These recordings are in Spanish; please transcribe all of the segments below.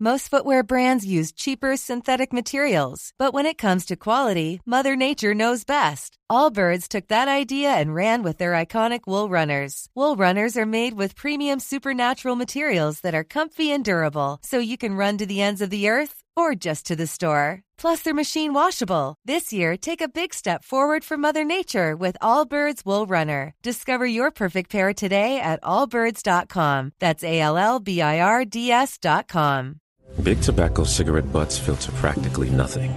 Most footwear brands use cheaper synthetic materials, but when it comes to quality, Mother Nature knows best. Allbirds took that idea and ran with their iconic wool runners. Wool runners are made with premium supernatural materials that are comfy and durable, so you can run to the ends of the earth or just to the store. Plus, they're machine washable. This year, take a big step forward for Mother Nature with Allbirds Wool Runner. Discover your perfect pair today at allbirds.com. That's A L L B I R D S.com. Big tobacco cigarette butts filter practically nothing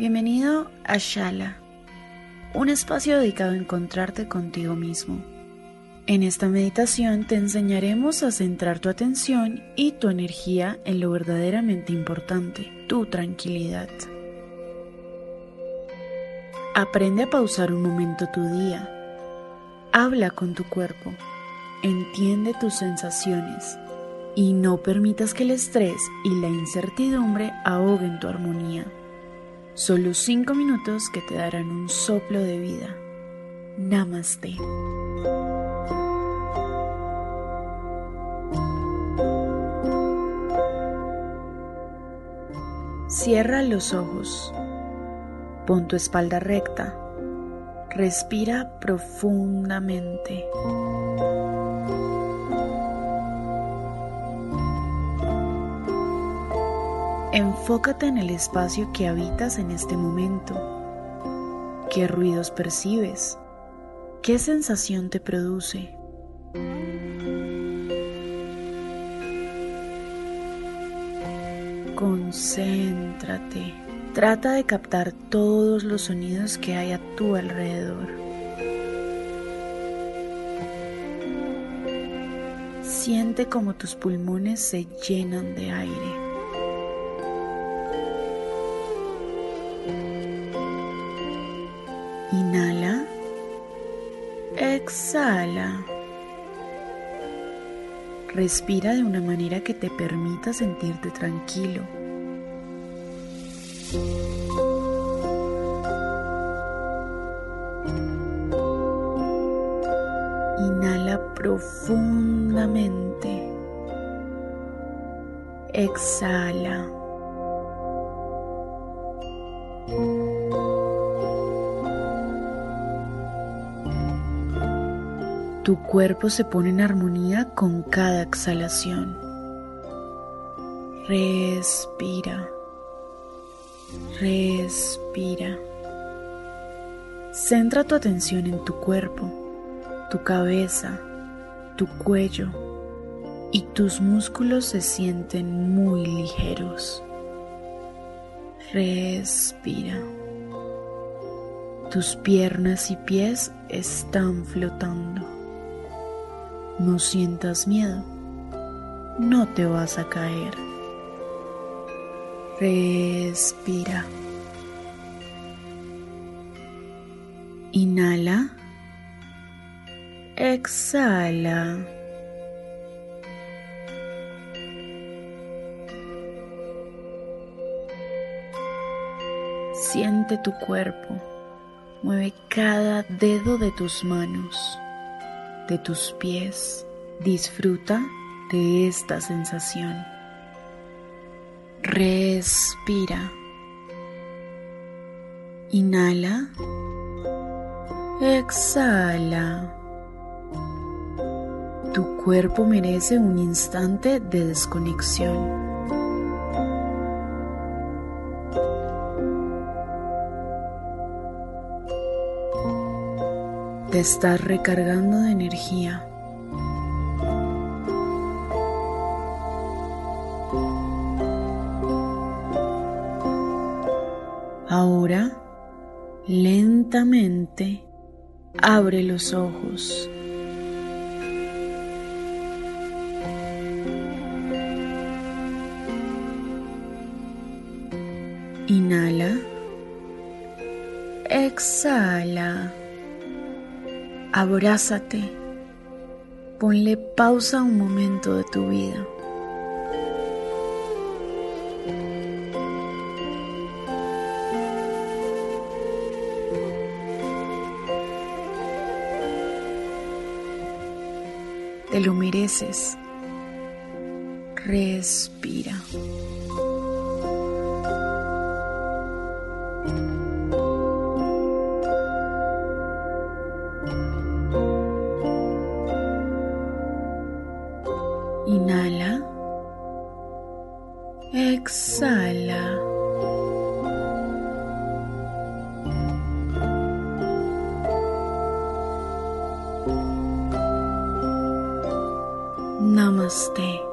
bienvenido a Shala, un espacio dedicado a encontrarte contigo mismo. En esta meditación te enseñaremos a centrar tu atención y tu energía en lo verdaderamente importante, tu tranquilidad. Aprende a pausar un momento tu día. Habla con tu cuerpo. Entiende tus sensaciones y no permitas que el estrés y la incertidumbre ahoguen tu armonía. Solo cinco minutos que te darán un soplo de vida. Namaste. Cierra los ojos. Pon tu espalda recta. Respira profundamente. Enfócate en el espacio que habitas en este momento. ¿Qué ruidos percibes? ¿Qué sensación te produce? Concéntrate. Trata de captar todos los sonidos que hay a tu alrededor. Siente como tus pulmones se llenan de aire. Exhala. Respira de una manera que te permita sentirte tranquilo. Inhala profundamente. Exhala. Tu cuerpo se pone en armonía con cada exhalación. Respira. Respira. Centra tu atención en tu cuerpo, tu cabeza, tu cuello y tus músculos se sienten muy ligeros. Respira. Tus piernas y pies están flotando. No sientas miedo. No te vas a caer. Respira. Inhala. Exhala. Siente tu cuerpo. Mueve cada dedo de tus manos, de tus pies. Disfruta de esta sensación. Respira. Inhala. Exhala. Tu cuerpo merece un instante de desconexión. Te estás recargando de energía. Ahora, lentamente, abre los ojos. Inhala. Exhala. Abrázate. Ponle pausa a un momento de tu vida. Te lo mereces. Respira. Inhala. Exhala. Namaste.